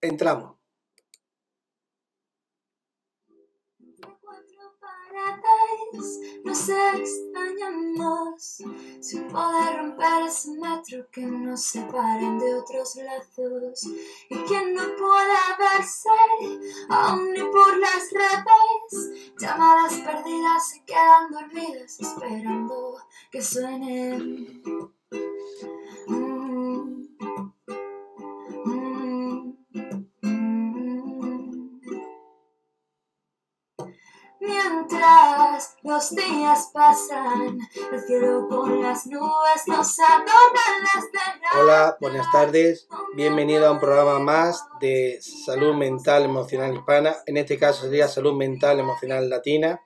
entramos. Nos extrañamos sin poder romper ese metro que nos separen de otros lazos. Y quien no pueda verse, aún ni por las redes, llamadas perdidas se quedan dormidas esperando que suenen. Los días pasan, el cielo con las nubes nos adornan las Hola, buenas tardes. Bienvenido a un programa más de salud mental emocional hispana. En este caso sería salud mental emocional latina.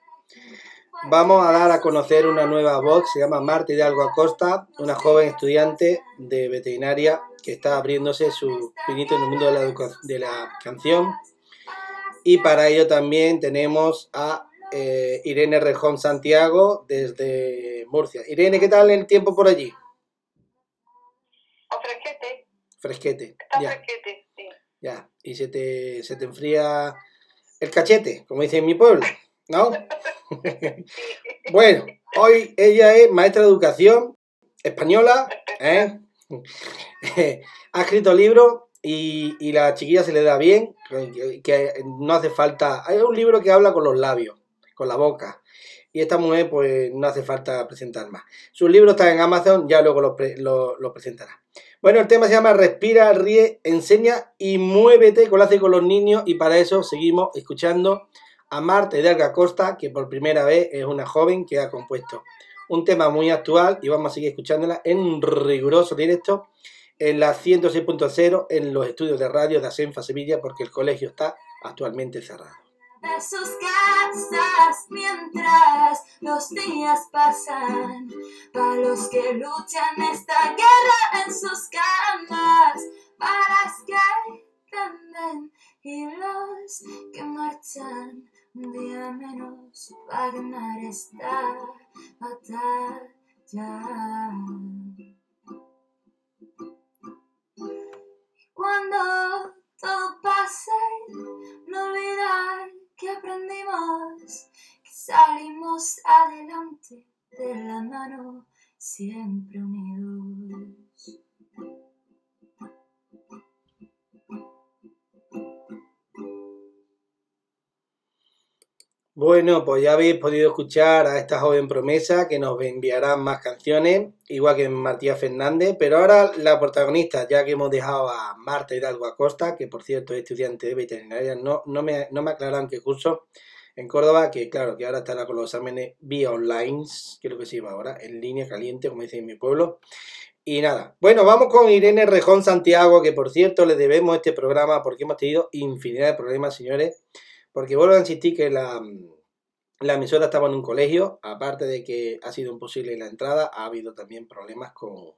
Vamos a dar a conocer una nueva voz, se llama Marta Hidalgo Acosta, una joven estudiante de veterinaria que está abriéndose su pinito en el mundo de la, de la canción. Y para ello también tenemos a eh, Irene Rejón Santiago desde Murcia. Irene, ¿qué tal el tiempo por allí? fresquete. Fresquete. Está fresquete, sí. Ya, y se te, se te enfría el cachete, como dice en mi pueblo, ¿no? bueno, hoy ella es maestra de educación española, ¿eh? ha escrito libros y, y la chiquilla se le da bien, que no hace falta... Hay un libro que habla con los labios la boca. Y esta mujer, pues no hace falta presentar más. Sus libros están en Amazon, ya luego los, presentará. Bueno, el tema se llama Respira, ríe, enseña y muévete, con hace con los niños. Y para eso seguimos escuchando a Marta Hidalgo Costa, que por primera vez es una joven que ha compuesto un tema muy actual y vamos a seguir escuchándola en riguroso directo en la 106.0 en los estudios de radio de Asenfa Sevilla porque el colegio está actualmente cerrado de sus casas mientras los días pasan. Para los que luchan esta guerra en sus camas, para los que prenden y los que marchan un día menos para ganar esta batalla. Cuando todo pase, salimos adelante de la mano, siempre unidos. Bueno, pues ya habéis podido escuchar a esta joven promesa que nos enviará más canciones, igual que Matías Fernández, pero ahora la protagonista, ya que hemos dejado a Marta Hidalgo Acosta, que por cierto es estudiante de veterinaria, no, no, me, no me aclaran qué curso en Córdoba, que claro, que ahora estará con los exámenes vía online, creo que se lleva ahora, en línea caliente, como dicen en mi pueblo. Y nada, bueno, vamos con Irene Rejón Santiago, que por cierto le debemos este programa porque hemos tenido infinidad de problemas, señores porque vuelvo a insistir que la, la emisora estaba en un colegio, aparte de que ha sido imposible la entrada, ha habido también problemas con,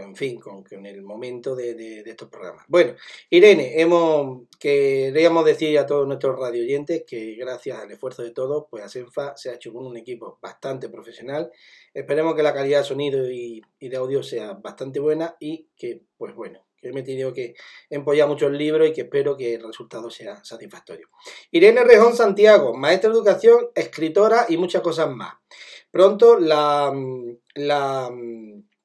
en fin, con, con el momento de, estos programas. Bueno, Irene, hemos, queríamos decir a todos nuestros radio oyentes que gracias al esfuerzo de todos, pues ASENFA se ha hecho con un equipo bastante profesional. Esperemos que la calidad de sonido y, de audio sea bastante buena y que, pues bueno, que me he tenido que empollar mucho el libro y que espero que el resultado sea satisfactorio. Irene Rejón Santiago, maestra de educación, escritora y muchas cosas más. Pronto la, la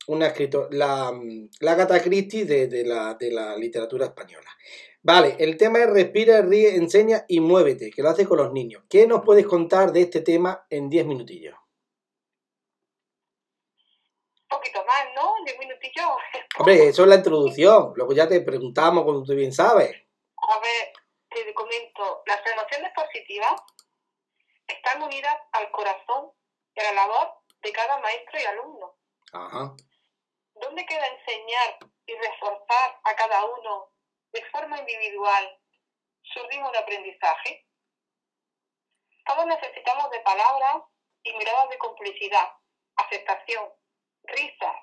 una escritora, la, la Agatha Christie de, la, de la literatura española. Vale, el tema es respira, ríe, enseña y muévete, que lo hace con los niños. ¿Qué nos puedes contar de este tema en 10 minutillos? poquito más, ¿no? Diez minutillos. Hombre, eso es la introducción. Luego ya te preguntamos, como tú bien sabes. A ver, te comento. Las emociones positivas están unidas al corazón y a la labor de cada maestro y alumno. Ajá. ¿Dónde queda enseñar y reforzar a cada uno de forma individual su ritmo de aprendizaje? Todos necesitamos de palabras y miradas de complicidad, aceptación, risas.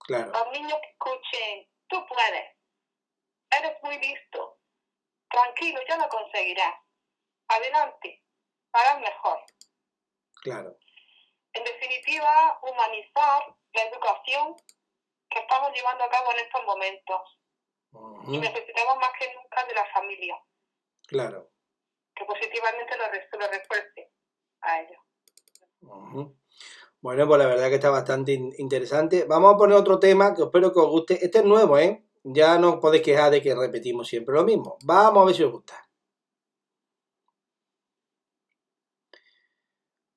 Claro. Los niños que escuchen, tú puedes, eres muy listo, tranquilo, ya lo conseguirás. Adelante, harás mejor. Claro. En definitiva, humanizar la educación que estamos llevando a cabo en estos momentos. Y necesitamos más que nunca de la familia, Claro. que positivamente lo, lo refuerce a ellos. Ujú. Bueno, pues la verdad que está bastante in- interesante. Vamos a poner otro tema que espero que os guste. Este es nuevo, ¿eh? Ya no os podéis quejar de que repetimos siempre lo mismo. Vamos a ver si os gusta.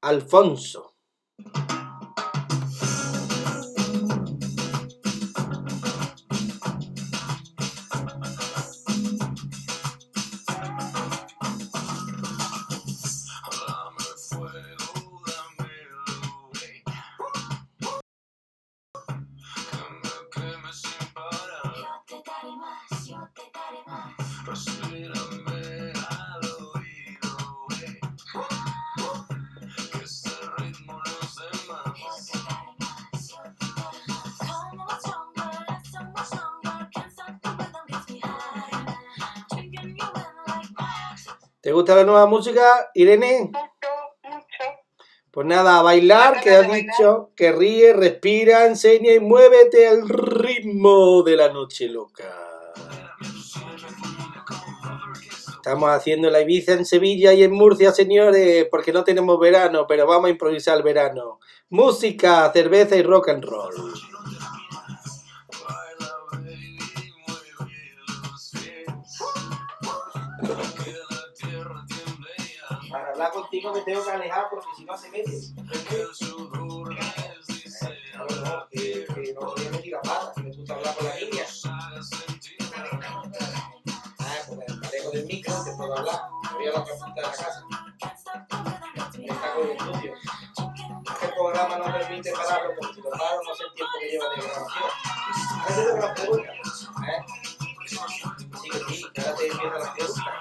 Alfonso. Gusta la nueva música, Irene? Mucho, mucho. Pues nada, a bailar, que has dicho que ríe, respira, enseña y muévete al ritmo de la noche loca. Estamos haciendo la Ibiza en Sevilla y en Murcia, señores, porque no tenemos verano, pero vamos a improvisar el verano. Música, cerveza y rock and roll. Hablar contigo me tengo que alejar porque si no se mete. que, que no voy a meter la pata, que me gusta hablar con la niña. Ah, pues me alejo del micro, te puedo hablar. Me voy a la punta de la casa. Está con el estudio. Este programa no permite pararlo porque si lo paro no sé el tiempo que lleva de grabación. Ahora te tengo las preguntas. ¿eh? Sí, que sí, ahora te empiezan las preguntas.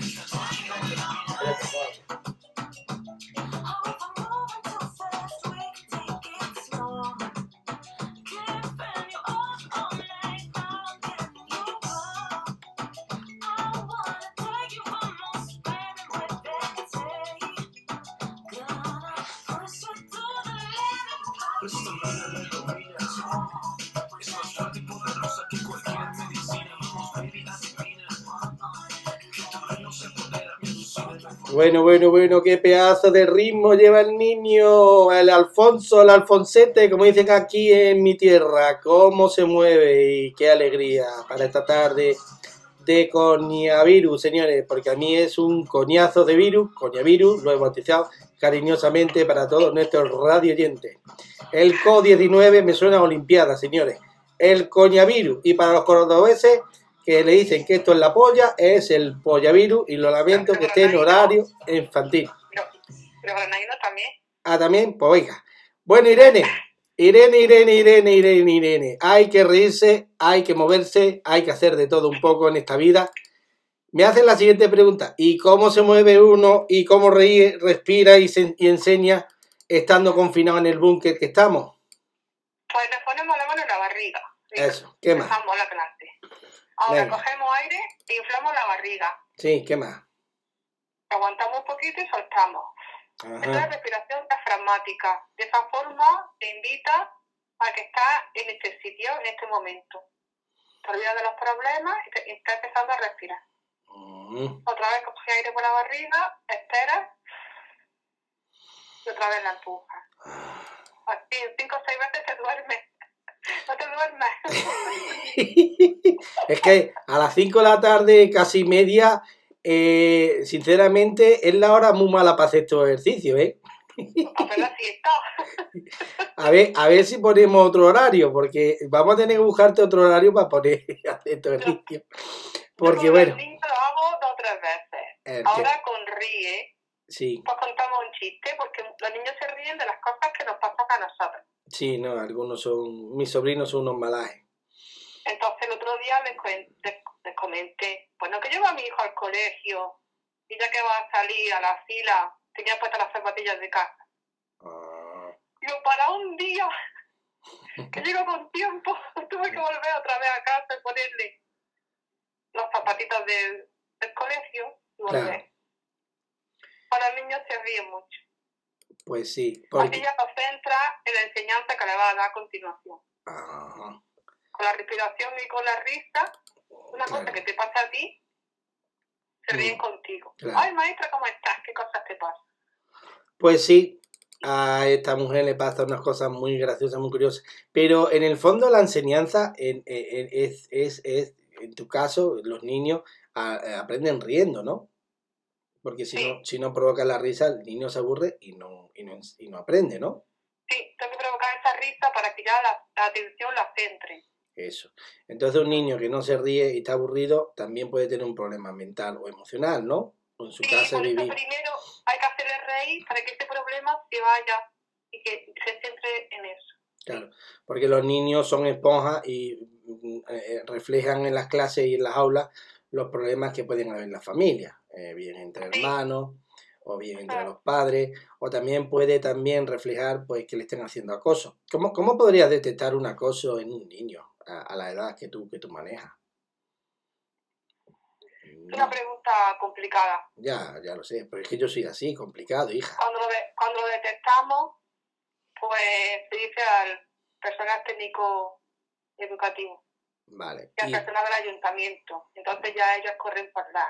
Bueno, bueno, bueno, qué pedazo de ritmo lleva el niño, el Alfonso, el Alfonsete, como dicen aquí en mi tierra, cómo se mueve y qué alegría para esta tarde de coñavirus, señores, porque a mí es un coñazo de virus, coñavirus, lo he bautizado cariñosamente para todos nuestros radio oyentes. El CO-19 me suena a Olimpiada, señores. El coñavirus, y para los cordobeses que le dicen que esto es la polla, es el pollavirus y lo lamento que esté en horario infantil. Pero, pero granadinos también. Ah, también, pues venga. Bueno, Irene, Irene, Irene, Irene, Irene, Irene. Hay que reírse, hay que moverse, hay que hacer de todo un poco en esta vida. Me hacen la siguiente pregunta. ¿Y cómo se mueve uno y cómo ríe, respira y, se- y enseña estando confinado en el búnker que estamos? Pues nos ponemos la mano en la barriga. ¿sí? Eso, ¿qué más? Empezamos la clase. Ahora Venga. cogemos aire e inflamos la barriga. Sí, ¿qué más? Aguantamos un poquito y soltamos. Esto es Ajá. respiración diafragmática. De esa forma te invita a que estás en este sitio, en este momento. Te olvidas de los problemas y, te, y estás empezando a respirar. Mm, Otra vez coges aire por la barriga, esperas y otra vez la empujas. Así, cinco o seis veces te duermes. No te duermes. es que a las 5 de la tarde, casi media, eh, sinceramente es la hora muy mala para hacer estos ejercicios, ¿eh? Hacer la siesta. A ver, a ver si ponemos otro horario, porque vamos a tener que buscarte otro horario para poner hacer estos ejercicios. Porque bueno, las cinco lo hago dos o tres veces. el que- Ahora con ríe, sí, pues contamos un chiste, porque los niños se ríen de las cosas que nos pasan a nosotros. sí, no, algunos son, mis sobrinos son unos malajes. Entonces el otro día les, cuen- les, comenté, bueno, que llevo a mi hijo al colegio y ya que va a salir a la fila, tenía puestas las zapatillas de casa. Digo, para un día que llego con tiempo, tuve que volver otra vez a casa y ponerle. los zapatitos del, del colegio y volver. Claro. Para los niños se ríen mucho. Pues sí, Así porque... ya se centra en la enseñanza que le va a dar a continuación. Ajá, Con la respiración y con la risa, una Claro. cosa que te pasa a ti, se ríen contigo. claro. Ay, maestra, ¿cómo estás? ¿Qué cosas te pasan? Pues sí, a esta mujer le pasa unas cosas muy graciosas, muy curiosas. Pero en el fondo la enseñanza en- en- es, es, es, en tu caso, los niños a- aprenden riendo, ¿no? Porque si no, si no provoca la risa, el niño se aburre y no, y no, y no aprende, ¿no? Sí, tengo que provocar esa risa para que ya la, la atención la centre. Eso. Entonces un niño que no se ríe y está aburrido también puede tener un problema mental o emocional, ¿no? O en su Sí, casa por eso vivir. primero hay que hacerle reír para que ese problema se vaya y que se centre en eso. Claro, porque los niños son esponjas y mm, eh, reflejan en las clases y en las aulas los problemas que pueden haber en la familia, eh, bien entre hermanos o bien entre Claro. los padres, o también puede también reflejar pues que le estén haciendo acoso. ¿Cómo, cómo podrías detectar un acoso en un niño a, a la edad que tú, que tú manejas? Es una No, pregunta complicada. ya, ya lo sé, pero es que yo soy así, complicado, hija. Cuando lo, de- cuando lo detectamos, pues se dice al personal técnico educativo Vale. y al y- personal del ayuntamiento. Entonces ya ellos corren por la,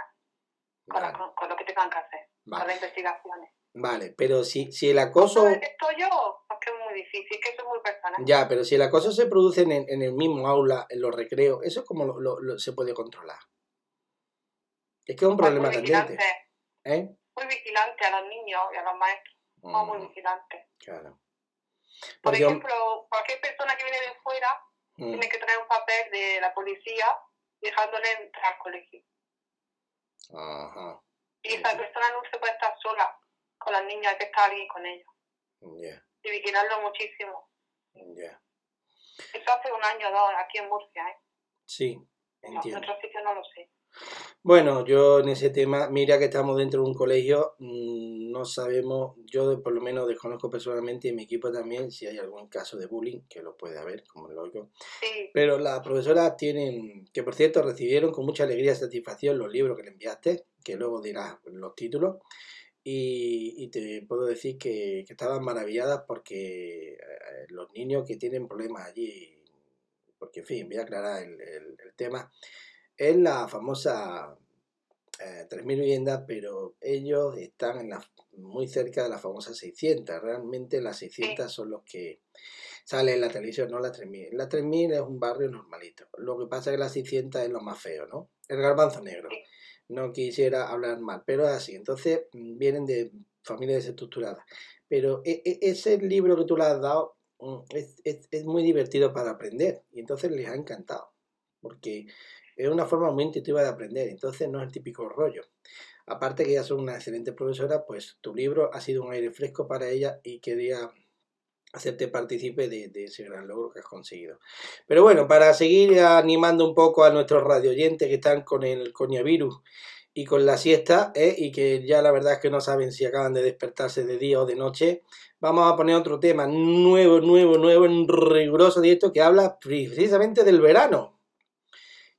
con, la- vale, con- con lo que tengan que hacer, con las investigaciones. Vale, pero si, si el ¿Cómo acoso... detecto yo? Porque es muy difícil, que eso es muy personal. Ya, pero si el acoso se produce en, en el mismo aula, en los recreos, ¿eso cómo lo, lo- lo- se puede controlar? Es que es un Pues problema candente, vigilante, ¿eh? muy vigilante a los niños y a los maestros, muy Mm, vigilantes. claro. Por Porque, ejemplo, cualquier persona que viene de fuera mm, tiene que traer un papel de la policía dejándole entrar al colegio. ajá, Y esa persona no se puede estar sola con las niñas, hay que estar alguien con ellos. Y vigilarlo muchísimo. ya. Eso hace un año o dos aquí en Murcia, ¿eh? Sí, No, en entiendo. otros sitios no lo sé. Bueno, yo en ese tema, mira que estamos dentro de un colegio, mm, no sabemos, yo por lo menos desconozco personalmente y mi equipo también si hay algún caso de bullying, que lo puede haber, como lógico. Sí, Pero las profesoras tienen, que por cierto recibieron con mucha alegría y satisfacción los libros que le enviaste, que luego dirás los títulos, y, y te puedo decir que, que estaban maravilladas porque eh, los niños que tienen problemas allí, porque en fin, voy a aclarar el, el- el tema, es la famosa eh, 3.000 viviendas, pero ellos están en la, muy cerca de las famosas 600. Realmente las 600 son los que salen en la televisión, no las 3.000. La 3.000 es un barrio normalito. Lo que pasa es que la 600 es lo más feo, ¿no? El garbanzo negro. No quisiera hablar mal, pero es así. Entonces mm, vienen de familias desestructuradas. Pero e- e- ese libro que tú le has dado mm, es, es- es muy divertido para aprender y entonces les ha encantado. Porque es una forma muy intuitiva de aprender, entonces no es el típico rollo. Aparte que ellas son una excelente profesora, pues tu libro ha sido un aire fresco para ella y quería hacerte partícipe de, de ese gran logro que has conseguido. Pero bueno, para seguir animando un poco a nuestros radioyentes que están con el coñavirus y con la siesta, ¿eh? y que ya la verdad es que no saben si acaban de despertarse de día o de noche, vamos a poner otro tema nuevo, nuevo, nuevo, en riguroso directo que habla precisamente del verano.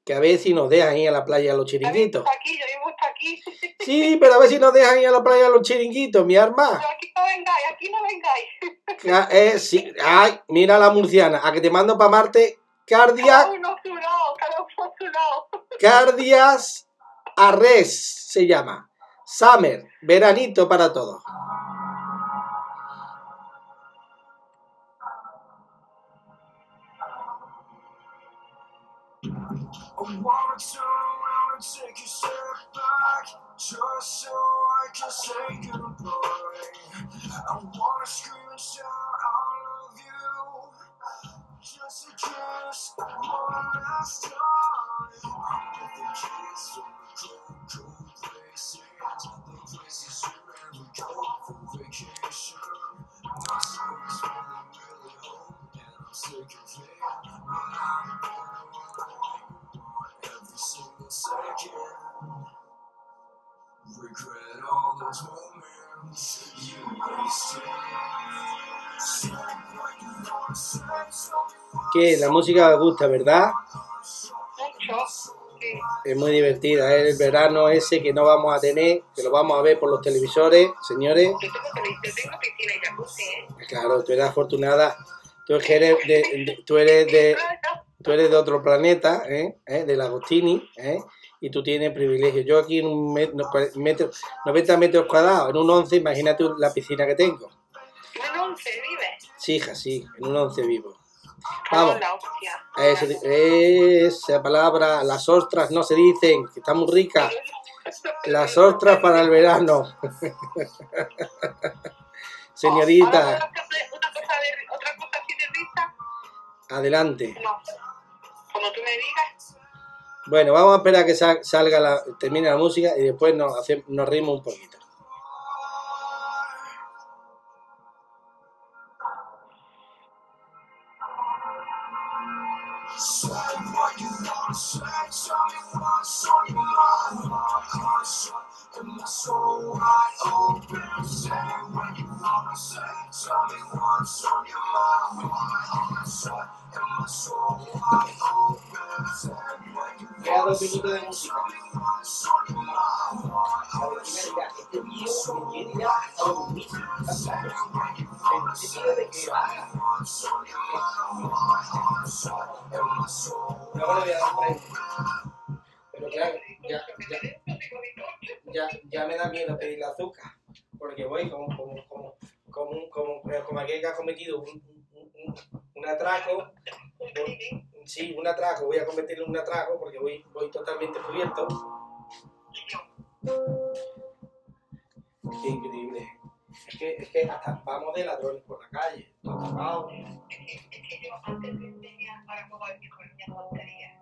Que a ver si nos dejan ir a la playa los chiringuitos. aquí, yo aquí. Sí, pero a ver si nos dejan ir a la playa a los chiringuitos, mi arma. Pero aquí no vengáis, aquí no vengáis. Ah, eh, sí. Ay, mira la murciana, a que te mando para Marte cardia, uno a su lado, cada uno a su lado. cardias arres se llama. Summer, veranito para todos. Take a step back Just so I can say goodbye. I wanna scream and shout I love you. Just a kiss one last time. I'm the kids from the cold, cold places. The places you never go for vacation. My soul's feeling really home And I'm sick of it Regret all those moments you wasted. Que la música me gusta, ¿verdad? Mucho. Sí. Es muy divertida, es el verano ese que no vamos a tener, que lo vamos a ver por los televisores, señores. Yo tengo, tele- yo tengo piscina y jacuzzi, ¿eh? Claro, tú eres afortunada, tú eres de, de- tú eres de, tú eres de otro planeta, ¿eh? ¿Eh? del Agostini, ¿eh? y tú tienes privilegio. Yo aquí en un met- no, cua- metro, 90 metros cuadrados, en un 11, imagínate la piscina que tengo. En un 11 vive. Sí, hija, sí, en un 11 vivo. Vamos. Eso esa palabra, las ostras no se dicen, que está muy rica. Las ostras para el verano. Señorita, adelante. No. Como tú me digas. Bueno, vamos a esperar a que sa- salga la, termine la música y después nos, hacemos, nos rimos un poquito. Wanna dos minutos de música. ya voy a dar. Pero ya, ya, me da miedo pedirle azúcar. Porque voy como, como, como, como, como, como aquel que ha cometido un, un, un- un atraco. voy- Sí, un atraco. Voy a convertirlo en un atraco porque voy, voy totalmente cubierto. Qué increíble. Es que, es que hasta vamos de ladrones por la calle. Todo tapado. Es que yo antes tenía para jugar con niñas tonterías. Claro.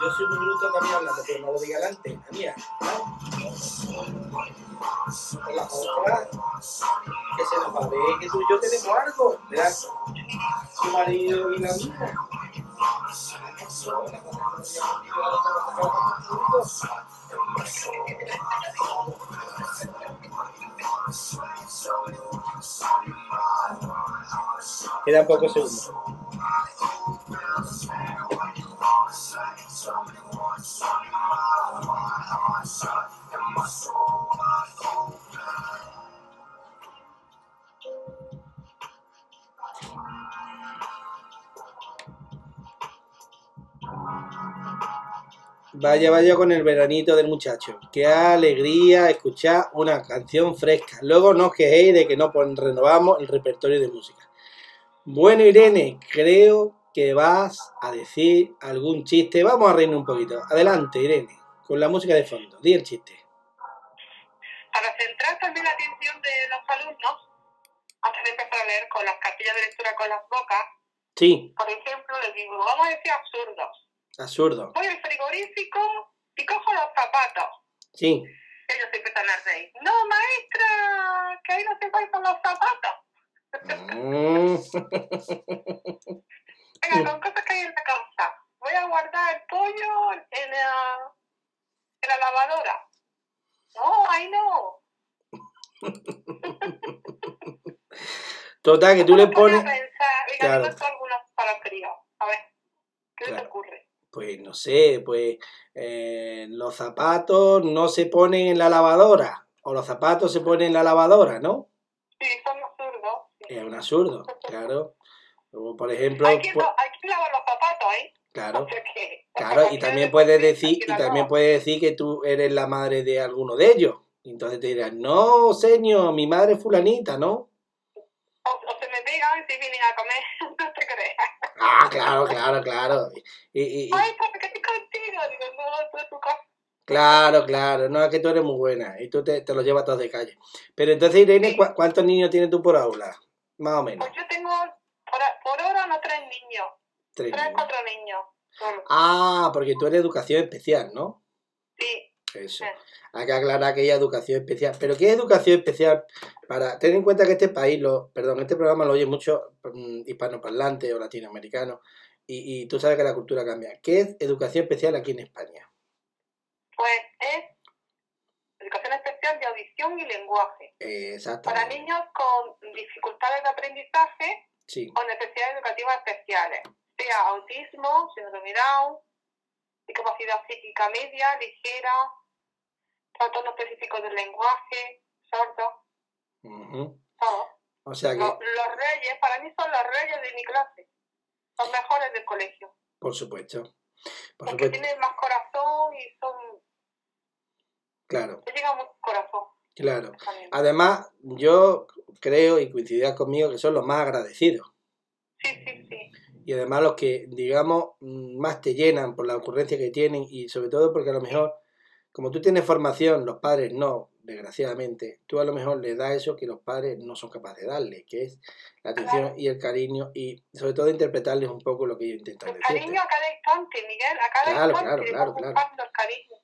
Yo soy muy bruto también hablando, pero no lo diga delante, la mía. ¿no? Con las otras, que se nos va que tú y yo tenemos algo, ¿verdad? Su marido y la mía. Quedan pocos segundos. Vaya, vaya con el veranito del muchacho. Qué alegría escuchar una canción fresca. Luego no os quejéis de que no renovamos el repertorio de música. Bueno, Irene, creo que vas a decir algún chiste. Vamos a reírnos un poquito. Adelante, Irene, con la música de fondo. Di el chiste. Para centrar también la atención de los alumnos, antes de empezar a leer con las cartillas de lectura con las bocas, Sí, por ejemplo, les digo, vamos a decir absurdos. Absurdo. Voy al frigorífico y cojo los zapatos. Sí, Ellos se empiezan a reír. No, maestra, que ahí no se faltan los zapatos. Mm. Venga, con cosas que hay en la casa. Voy a guardar el pollo en la, en la lavadora. No, ahí no. Total, que tú le ¿Cómo podía pones. Pensar? Claro. digo tú algunas para frío. A ver, ¿qué te Claro. ocurre? Pues no sé, pues eh, los zapatos no se ponen en la lavadora. O los zapatos se ponen en la lavadora, ¿no? Sí, son absurdos. Es un absurdo, claro. O, por ejemplo, Hay que, pu- hay que lavar los zapatos, ¿eh? claro, O sea que- claro, y también puedes decir, y también puedes decir que tú eres la madre de alguno de ellos. Entonces te dirán, no, señor, mi madre es fulanita, ¿no? O, o se me pegan si vienen a comer, no te creas. Ah, claro, claro, claro. Y, y- y- Ay, ¿por qué estoy contigo? Digo, no, tú es tu casa. Claro, claro, no, es que tú eres muy buena y tú te, te los llevas todos de calle. Pero entonces, Irene, ¿cu- ¿cuántos niños tienes tú por aula? Más o menos. Pues yo tengo, por, por ahora, unos 30 niños, Tres tres, niños. cuatro niños. solo. Ah, porque tú eres educación especial, ¿no? Sí, Eso. Sí. Hay que aclarar que hay educación especial. Pero ¿qué es educación especial? Para tener en cuenta que este país, lo, perdón, este programa lo oye mucho mm, hispanoparlante o latinoamericano. Y, y tú sabes que la cultura cambia. ¿Qué es educación especial aquí en España? Pues es educación especial de audición y lenguaje. Eh, Para niños con dificultades de aprendizaje Sí. o necesidades educativas especiales, sea autismo, síndrome Down, discapacidad psíquica media, ligera, trastorno específico del lenguaje, sordo, Ujú. todo. O sea que, Los, los reyes, para mí son los reyes de mi clase, los mejores del colegio, por supuesto. Por porque supuesto. tienen más corazón y son, Claro, te llega mucho corazón. claro. Además, yo creo y coincidirás conmigo que son los más agradecidos. Sí, sí, sí. y además los que, digamos, más te llenan por la ocurrencia que tienen y sobre todo porque a lo mejor, como tú tienes formación, los padres no, desgraciadamente, tú a lo mejor le das eso que los padres no son capaces de darle, que es la atención Claro. y el cariño y sobre todo interpretarles un poco lo que ellos intentan El decirte. cariño a cada instante, Miguel, a cada Claro, instante claro, claro, claro. el cariño.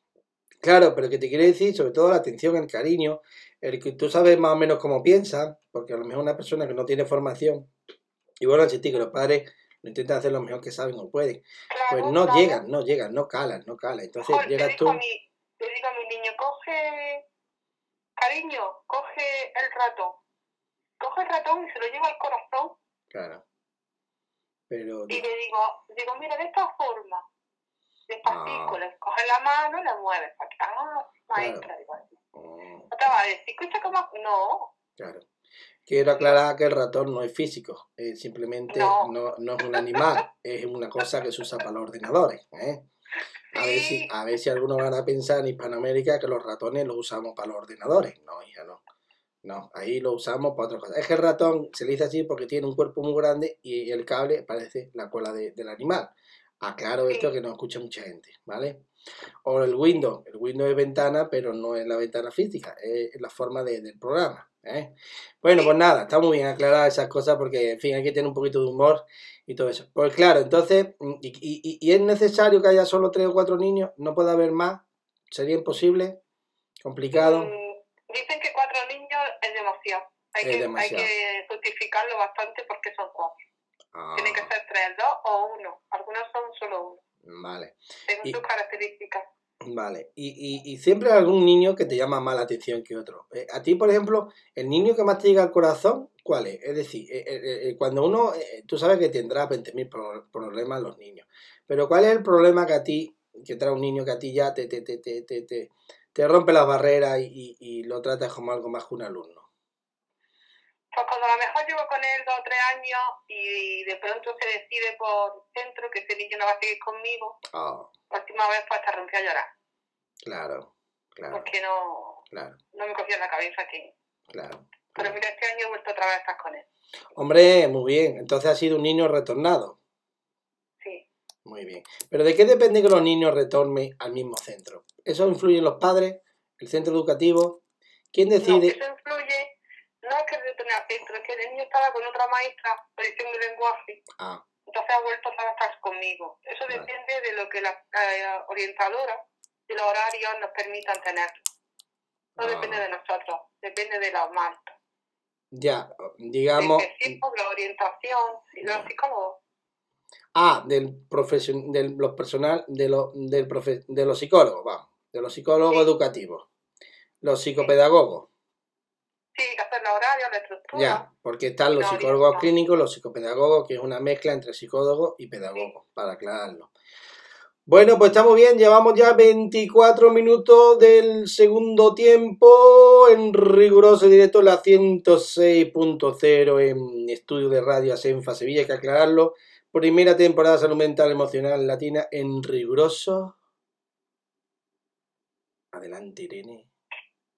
Claro, pero que te quiere decir sobre todo la atención, el cariño, el que tú sabes más o menos cómo piensa, porque a lo mejor una persona que no tiene formación, y bueno, insistir que los padres lo intentan hacer lo mejor que saben o pueden, Claro, pues no claro. llegan, no llegan, no calan, no calan. Entonces Joder, llegas tú, mi, le digo a mi niño, coge, cariño, coge el ratón. Coge el ratón y se lo lleva al corazón claro. Pero y le digo, digo, mira, de esta forma, despacito, Ah. le coges la mano y la mueves. para que- Ah, maestra, digo así. mm, No te va a decir, escucha cómo, no, claro. Quiero aclarar que el ratón no es físico, eh, simplemente no. No. No, es un animal, es una cosa que se usa para los ordenadores. ¿eh? A, ver si, a ver si algunos van a pensar en Hispanoamérica que los ratones los usamos para los ordenadores. No, hija, no. No, ahí lo usamos para otra cosa. Es que el ratón se le dice así porque tiene un cuerpo muy grande y el cable parece la cola de- del animal. Aclaro esto Sí. que no escucha mucha gente, ¿vale? O el Windows. El Windows es ventana, pero no es la ventana física, es la forma de- del programa. ¿eh? Bueno, pues nada, está muy bien aclarar esas cosas porque, en fin, hay que tener un poquito de humor y todo eso. Pues claro, entonces, mm, y, y- y es necesario que haya solo tres o cuatro niños? ¿No puede haber más? ¿Sería imposible? ¿Complicado? Mm, Dicen que cuatro niños es demasiado. Hay, Es que, demasiado. hay que justificarlo bastante porque son cuatro. Ah, Tiene que ser tres, dos o uno. Algunos son solo uno, vale, según Y- sus características. vale. Y, y- y siempre hay algún niño que te llama más la atención que otro. Eh, a ti, por ejemplo, el niño que más te llega al corazón, ¿cuál es? Es decir, eh, eh, cuando uno, tú sabes que tendrá 20.000 pro- problemas los niños, pero ¿cuál es el problema que a ti, que trae un niño que a ti ya te, te, te, te, te, te- te rompe las barreras y, y- y lo tratas como algo más que un alumno? Pues cuando a lo mejor llevo con él dos o tres años y de pronto se decide por centro que ese niño no va a seguir conmigo, Ah, la última vez pues hasta rompí a llorar, claro, claro, porque no, claro, no me cogía en la cabeza que... claro. Pero mira, este año he vuelto otra vez a estar con él. Hombre, muy bien. Entonces ha sido un niño retornado. Sí. Muy bien. Pero ¿de qué depende que los niños retornen al mismo centro? ¿Eso influye en los padres? ¿El centro educativo? ¿Quién No, decide? eso influye, no es que retorne al centro, es que el niño estaba con otra maestra, edición de lenguaje, Ah, entonces ha vuelto a estar conmigo. Eso Vale. depende de lo que las eh, orientadoras y los horarios nos permitan tener. No Ah. depende de nosotros, depende de la marca. ya, digamos... Por la orientación, y los psicólogos. Ah, del profesion, del los personal, de, lo, del profe- de los psicólogos, vamos. De los psicólogos Sí. educativos. Los psicopedagogos. Sí, hay que hacer los horarios, la estructura. Ya, porque están los psicólogos no. clínicos, los psicopedagogos, que es una mezcla entre psicólogos y pedagogos, para aclararlo. Bueno, pues estamos bien, llevamos ya 24 minutos del segundo tiempo en riguroso directo, la 106.0 en estudio de radio Asenfa Sevilla, hay que aclararlo. Primera temporada Salud Mental Emocional Latina en riguroso. Adelante, Irene.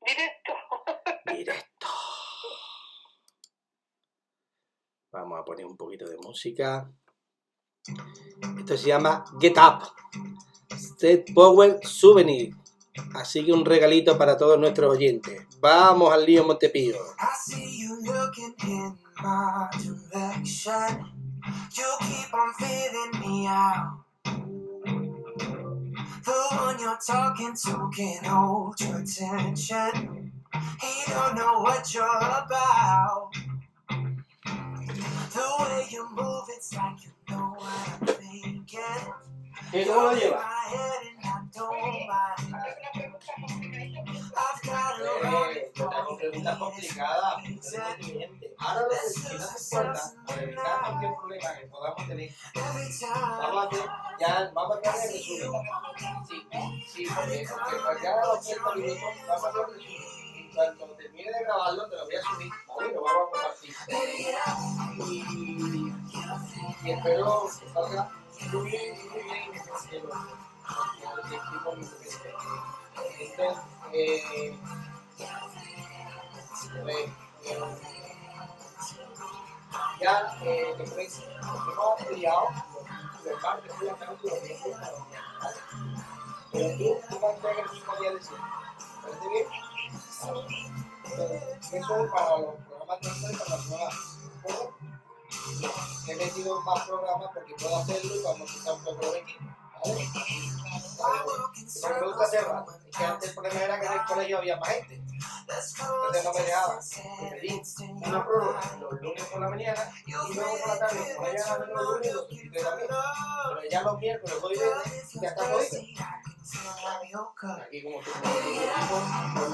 Directo. Directo. Vamos a poner un poquito de música. Esto se llama Get Up. Set Power Souvenir. Así que un regalito para todos nuestros oyentes. Vamos al lío Montepío. The one you're talking to can't hold your attention. He don't know what you're about. Got a Eh, está con preguntas complicadas. Ahora lo que nos importa, para evitar cualquier problema que podamos tener, vamos a hacer, ya vamos a hacer el resumen. Sí, sí, porque, porque para ya a los 30 minutos vamos a hacer el resumen. Cuando termine de grabarlo te lo voy a subir, ¿vale? Lo vamos a compartir. Y, y espero que salga muy bien. Entonces, eh, eh, ya eh, hemos estudiado los martes por la tarde y los viernes por la mañana, ¿vale? Pero tú, tú vas a hacer el para los programas de para. He metido más programas porque puedo hacerlo y a quitar un poco de aquí. ¿Vale? Me gusta hacerlo. Es antes era que en el colegio había más gente. Entonces no me dejaba. Me pedí una los lunes por la mañana y luego por la tarde, lunes. Pero ya los miércoles, jueves y viernes ya está. Aquí como que pues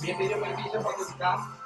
me pedir permiso. Para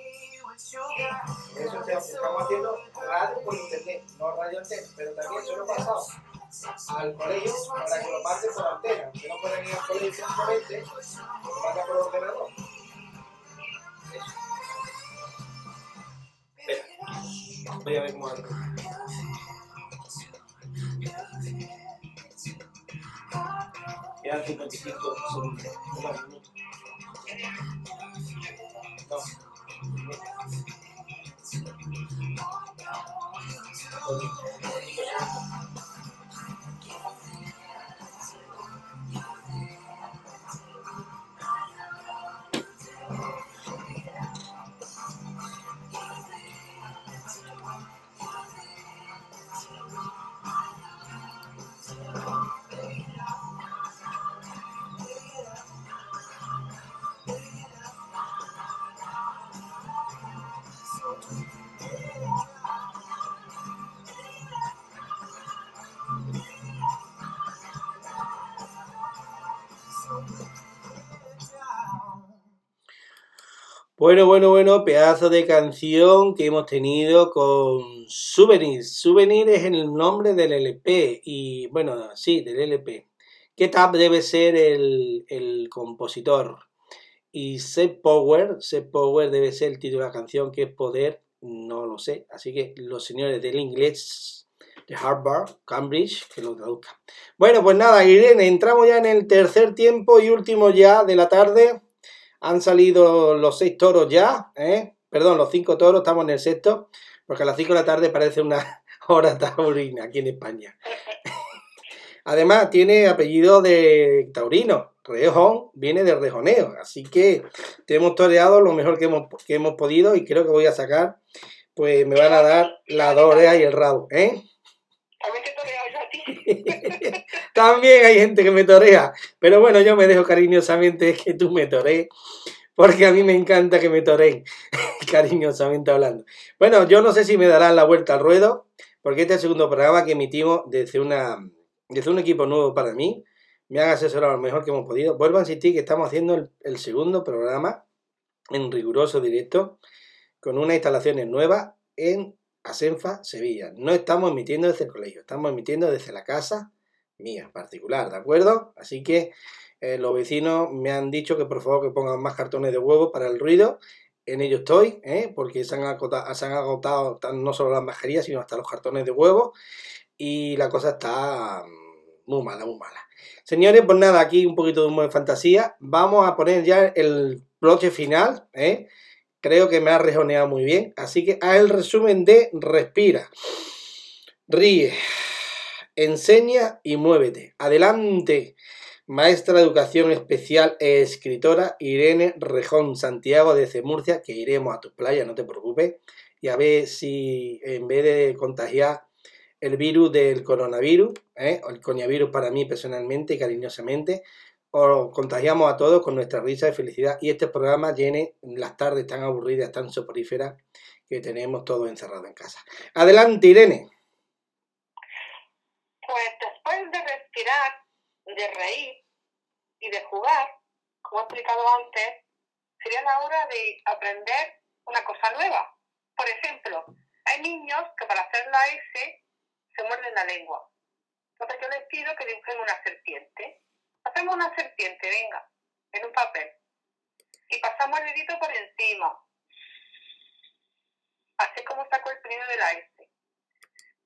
Eso sea, estamos haciendo radio por internet, no radio antena, pero también se lo he pasado al colegio para que lo mande por antena, que no pueden ir al colegio simplemente, lo manda por ordenador. Espera, voy a ver cómo hago. Quedan 55 segundos. No, minutos. No. Bueno, bueno, bueno, pedazo de canción que hemos tenido con Souvenir. Souvenir es el nombre del LP y, bueno, sí, del LP. ¿Qué tab debe ser el, el compositor? Y Seth Power, Seth Power debe ser el título de la canción, que es Poder, no lo sé. Así que los señores del inglés de Harvard, Cambridge, que lo traduzcan. Bueno, pues nada, Irene, entramos ya en el tercer tiempo y último ya de la tarde. Han salido los seis toros ya, ¿eh? Perdón, los cinco toros, estamos en el sexto, porque a las cinco de la tarde parece una hora taurina aquí en España. Además, tiene apellido de taurino. Rejón viene de rejoneo. Así que te hemos toreado lo mejor que hemos, que hemos podido y creo que voy a sacar, pues me van a dar la dos orejas y el rabo, ¿eh? También te he toreado yo a ti. También hay gente que me torea, pero bueno, yo me dejo cariñosamente que tú me torees, porque a mí me encanta que me toreen, cariñosamente hablando. Bueno, yo no sé si me darán la vuelta al ruedo, porque este es el segundo programa que emitimos desde, una, desde un equipo nuevo para mí. Me han asesorado lo mejor que hemos podido. Vuelvo a insistir que estamos haciendo el, el segundo programa en riguroso directo, con unas instalaciones nuevas en Asenfa, Sevilla. No estamos emitiendo desde el colegio, estamos emitiendo desde la casa mía particular, ¿de acuerdo? Así que eh, los vecinos me han dicho que por favor que pongan más cartones de huevo para el ruido. En ello estoy, ¿eh? porque se han, agotado, se han agotado no solo las mascarillas, sino hasta los cartones de huevo. Y la cosa está, muy mala, muy mala. Señores, pues nada, aquí un poquito de humo de fantasía. Vamos a poner ya el broche final, ¿eh? Creo que me ha rejoneado muy bien. Así que a el resumen de Respira. Ríe, enseña y muévete. Adelante, maestra de educación especial e escritora Irene Rejón Santiago de Murcia, que iremos a tu playa, no te preocupes, y a ver si en vez de contagiar el virus del coronavirus, ¿eh? el coñavirus para mí personalmente y cariñosamente, os contagiamos a todos con nuestra risa de felicidad y este programa llene las tardes tan aburridas, tan soporíferas que tenemos todos encerrados en casa. Adelante, Irene. Pues después de respirar, de reír y de jugar, como he explicado antes, sería la hora de aprender una cosa nueva. Por ejemplo, hay niños que para hacer la S se muerden la lengua. Entonces yo les pido que dibujen una serpiente. Hacemos una serpiente, venga, en un papel. Y pasamos el dedito por encima. Así como saco el sonido de la S.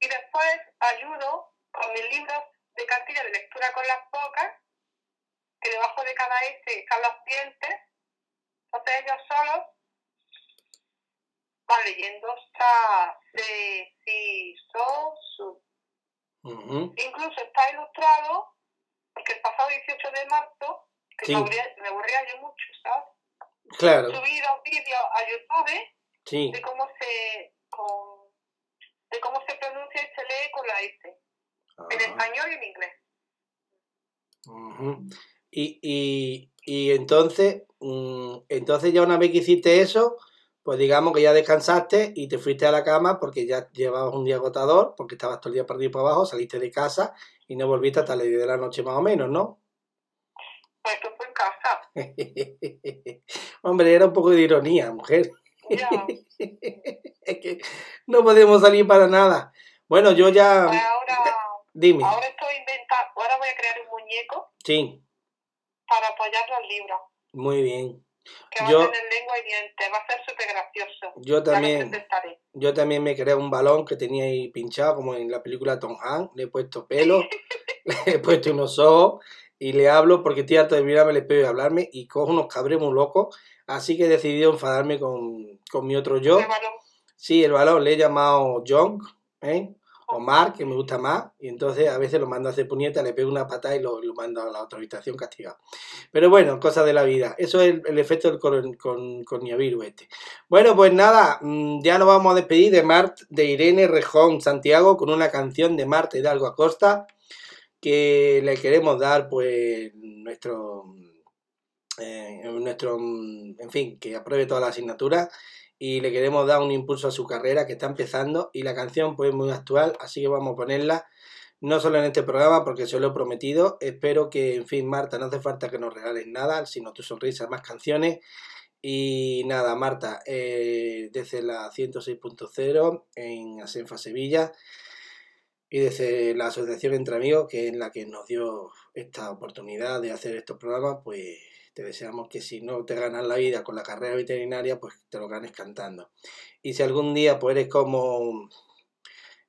Y después ayudo con mis libros de cartilla de lectura con las bocas, que debajo de cada S están los dientes. Entonces ellos solos van leyendo hasta se, si, so, su. Incluso está ilustrado, porque el pasado 18 de marzo, que me, aburría, yo mucho, ¿sabes? Claro. Subí dos vídeos a YouTube de cómo se de cómo se pronuncia y se lee con la S. En español y en inglés. y, y, y entonces, mm, entonces ya una vez que hiciste eso, pues digamos que ya descansaste y te fuiste a la cama porque ya llevabas un día agotador, porque estabas todo el día perdido para abajo, saliste de casa y no volviste hasta las 10 de la noche más o menos, ¿no? Pues tú fue en casa. Hombre, era un poco de ironía, mujer. es que no podemos salir para nada. Bueno, yo ya... Pues ahora, Dime. Ahora estoy inventando, ahora voy a crear un muñeco. Sí. Para apoyar los libros. Muy bien. Que va yo, a tener lengua y dientes, va a ser súper gracioso. Yo también, yo también me creé un balón que tenía ahí pinchado, como en la película Tom Hanks. Le he puesto pelo, le he puesto unos ojos y le hablo porque estoy harto de mirarme el espejo y hablarme y cojo unos cabres muy locos. Así que he decidido enfadarme con, con mi otro yo. ¿El balón? Sí, el balón le he llamado John, ¿eh? Omar, que me gusta más, y entonces a veces lo mando a hacer puñeta, le pego una patada y lo, mando a la otra habitación castigado. Pero bueno, cosas de la vida. Eso es el, efecto del con, con, coronavirus este. Bueno, pues nada, mm, ya nos vamos a despedir de Mart, de Irene Rejón Santiago, con una canción de Marta Hidalgo Acosta, que le queremos dar pues nuestro... Eh, nuestro, en fin, que apruebe todas las asignaturas y le queremos dar un impulso a su carrera que está empezando y la canción pues muy actual, así que vamos a ponerla no solo en este programa porque se lo he prometido, espero que, en fin, Marta, no hace falta que nos regales nada, sino tu sonrisa, más canciones. Y nada, Marta, eh, desde la 106.0 en Asenfa Sevilla y desde la Asociación Entre Amigos, que es la que nos dio esta oportunidad de hacer estos programas, pues te deseamos que si no te ganas la vida con la carrera veterinaria, pues te lo ganes cantando. Y si algún día pues eres como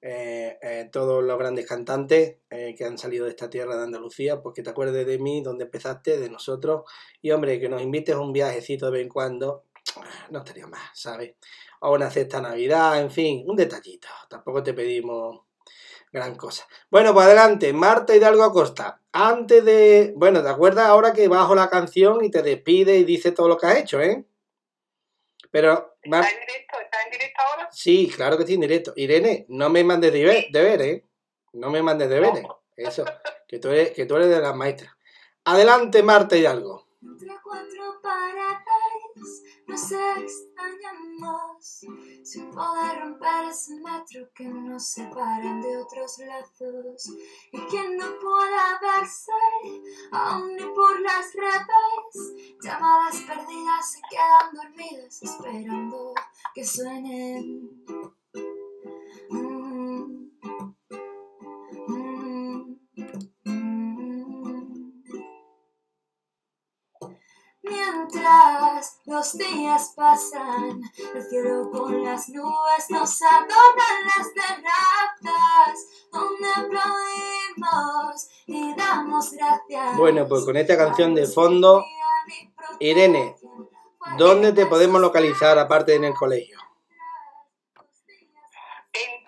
eh, eh, todos los grandes cantantes eh, que han salido de esta tierra de Andalucía, pues que te acuerdes de mí, donde empezaste, de nosotros. Y hombre, que nos invites a un viajecito de vez en cuando, no estaría más, ¿sabes? O una cesta Navidad, en fin, un detallito. Tampoco te pedimos gran cosa. Bueno, pues adelante, Marta Hidalgo Acosta. Antes de. Bueno, ¿te acuerdas ahora que bajo la canción y te despide y dice todo lo que has hecho, eh? Pero. ¿Está en directo? ¿Está en directo ahora? Sí, claro que sí, en directo. Irene, no me mandes deber, deber ¿eh? No me mandes deberes. Eso, que tú, eres, que tú eres de las maestras. Adelante, Marta Hidalgo. Nos extrañamos. Sin poder romper ese metro que nos separan de otros lazos. Y quien no pueda verse aún ni por las redes. Llamadas perdidas se quedan dormidas esperando que suenen Los días pasan, el cielo con las nubes nos adornan las terrazas donde aplaudimos y damos gracias. Bueno, pues con esta canción de fondo, Irene, ¿dónde te podemos localizar aparte de en el colegio? En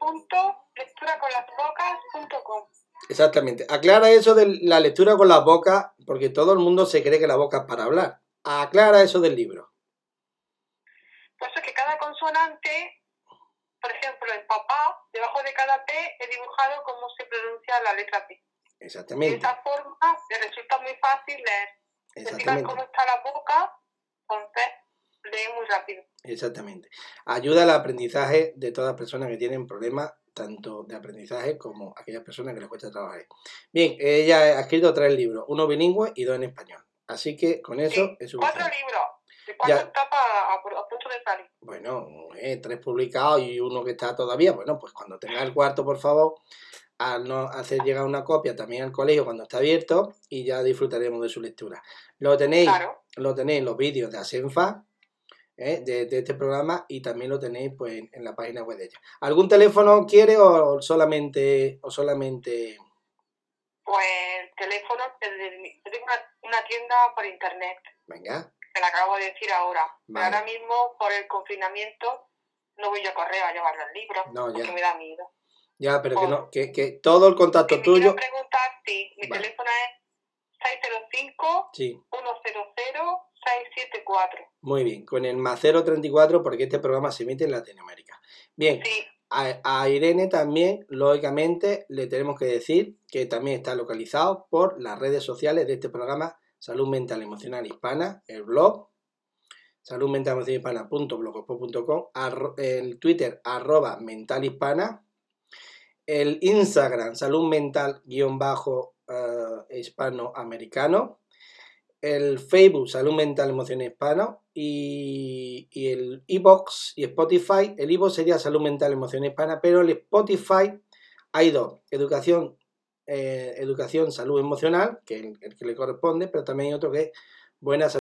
www.lecturaconlasbocas.com Exactamente. Aclara eso de la lectura con las bocas, porque todo el mundo se cree que la boca es para hablar. Aclara eso del libro. Pues es que cada consonante, por ejemplo, el papá, debajo de cada P he dibujado cómo se pronuncia la letra P. De Exactamente. esta forma le resulta muy fácil leer. Exactamente. cómo está la boca, entonces lee muy rápido. Exactamente. Ayuda al aprendizaje de todas las personas que tienen problemas tanto de aprendizaje como aquellas personas que les cuesta trabajar. Bien, ella ha escrito tres libros, uno bilingüe y dos en español. Así que con eso Sí, es Cuatro suficiente. libros, de cuatro Ya. etapas a, a punto de salir. Bueno, eh, tres publicados y uno que está todavía. Bueno, pues cuando tenga el cuarto, por favor, a no hacer llegar una copia también al colegio cuando está abierto y ya disfrutaremos de su lectura. Lo tenéis, Claro. lo tenéis en los vídeos de Asenfa, eh, de, de este programa, y también lo tenéis pues en, en la página web de ella. ¿Algún teléfono quiere o solamente o solamente Pues el teléfono, yo tengo una, una tienda por internet, venga? que la acabo de decir ahora. Pero ahora mismo, por el confinamiento, no voy yo a correr a llevar los libros, No, ya. porque me da miedo. Ya, pero que no, que, que todo el contacto me tuyo. quieren preguntar, sí, mi Vale. teléfono es 605 Sí, 100 674. muy bien. Con el más 034 porque este programa se emite en Latinoamérica. Bien, Sí, A, a Irene también, lógicamente, le tenemos que decir que también está localizado por las redes sociales de este programa Salud Mental Emocional Hispana, el blog, saludmentalemocionalhispana.blogspot.com, arro- el Twitter, arroba mentalhispana, el Instagram, salud mental guion bajo eh, hispanoamericano, el Facebook, Salud Mental Emocional Hispano, y, el iBox y Spotify. El iBox sería Salud Mental Emocional Hispana, pero el Spotify hay dos: Educación, eh, educación Salud Emocional, que es el, que le corresponde, pero también otro que es Buena Salud.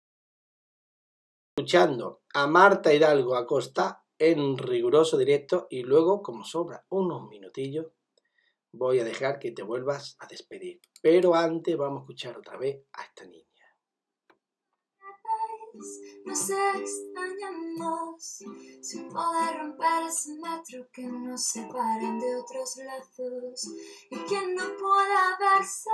Escuchando a Marta Hidalgo Acosta en riguroso directo, y luego, como sobra unos minutillos, voy a dejar que te vuelvas a despedir. Pero antes vamos a escuchar otra vez a esta niña. Nos extrañamos sin poder romper ese metro que nos separan de otros lazos y quien no pueda verse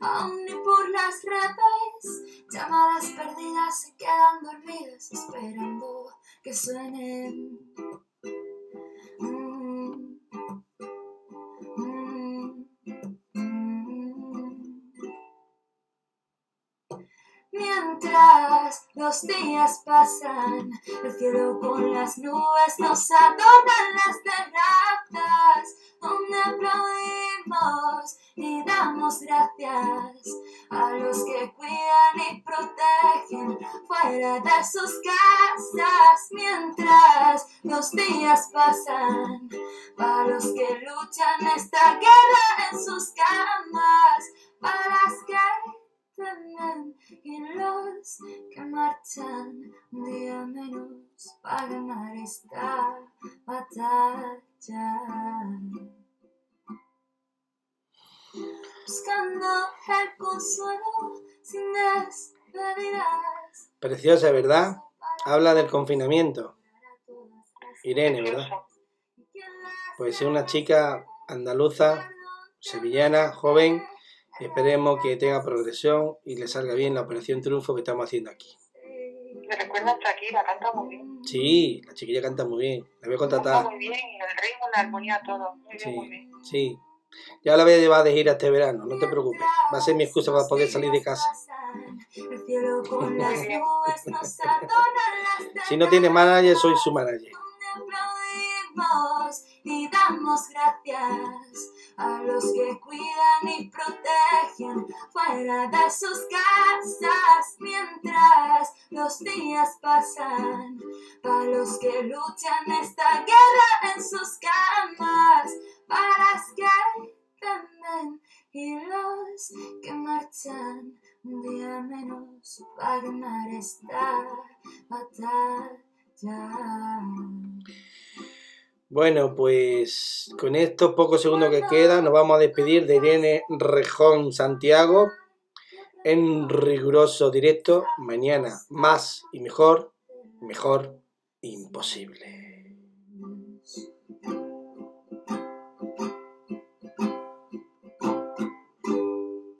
aún ni por las redes llamadas perdidas se quedan dormidas esperando que suenen Los días pasan, el cielo con las nubes nos adornan las terrazas, donde aplaudimos y damos gracias a los que cuidan y protegen fuera de sus casas. Mientras los días pasan, para los que luchan esta guerra en sus camas, para las que temen y los que marchan un día menos para ganar esta batalla. Buscando el consuelo sin despedidas. Preciosa, ¿verdad? Habla del confinamiento. Irene, ¿verdad? Pues es una chica andaluza, sevillana, joven, y esperemos que tenga progresión y le salga bien la operación triunfo que estamos haciendo aquí. Me recuerda a Shakira, canta muy bien. Sí, la chiquilla canta muy bien, la voy a Canta contratar. muy bien, el ritmo, la armonía, todo. Muy bien, muy Sí, bien. sí. Ya la voy a llevar de gira este verano, no te preocupes. Va a ser mi excusa para poder salir de casa. El cielo con las nubes nos adornan las Si no tiene manager, soy su manager. donde aplaudimos y damos gracias a los que cuidan y protegen fuera de sus casas mientras los días pasan para los que luchan esta guerra en sus camas para las que temen y los que marchan un día menos para ganar esta batalla. Bueno, pues con estos pocos segundos que quedan nos vamos a despedir de Irene Rejón Santiago en riguroso directo. Mañana más y mejor, mejor imposible.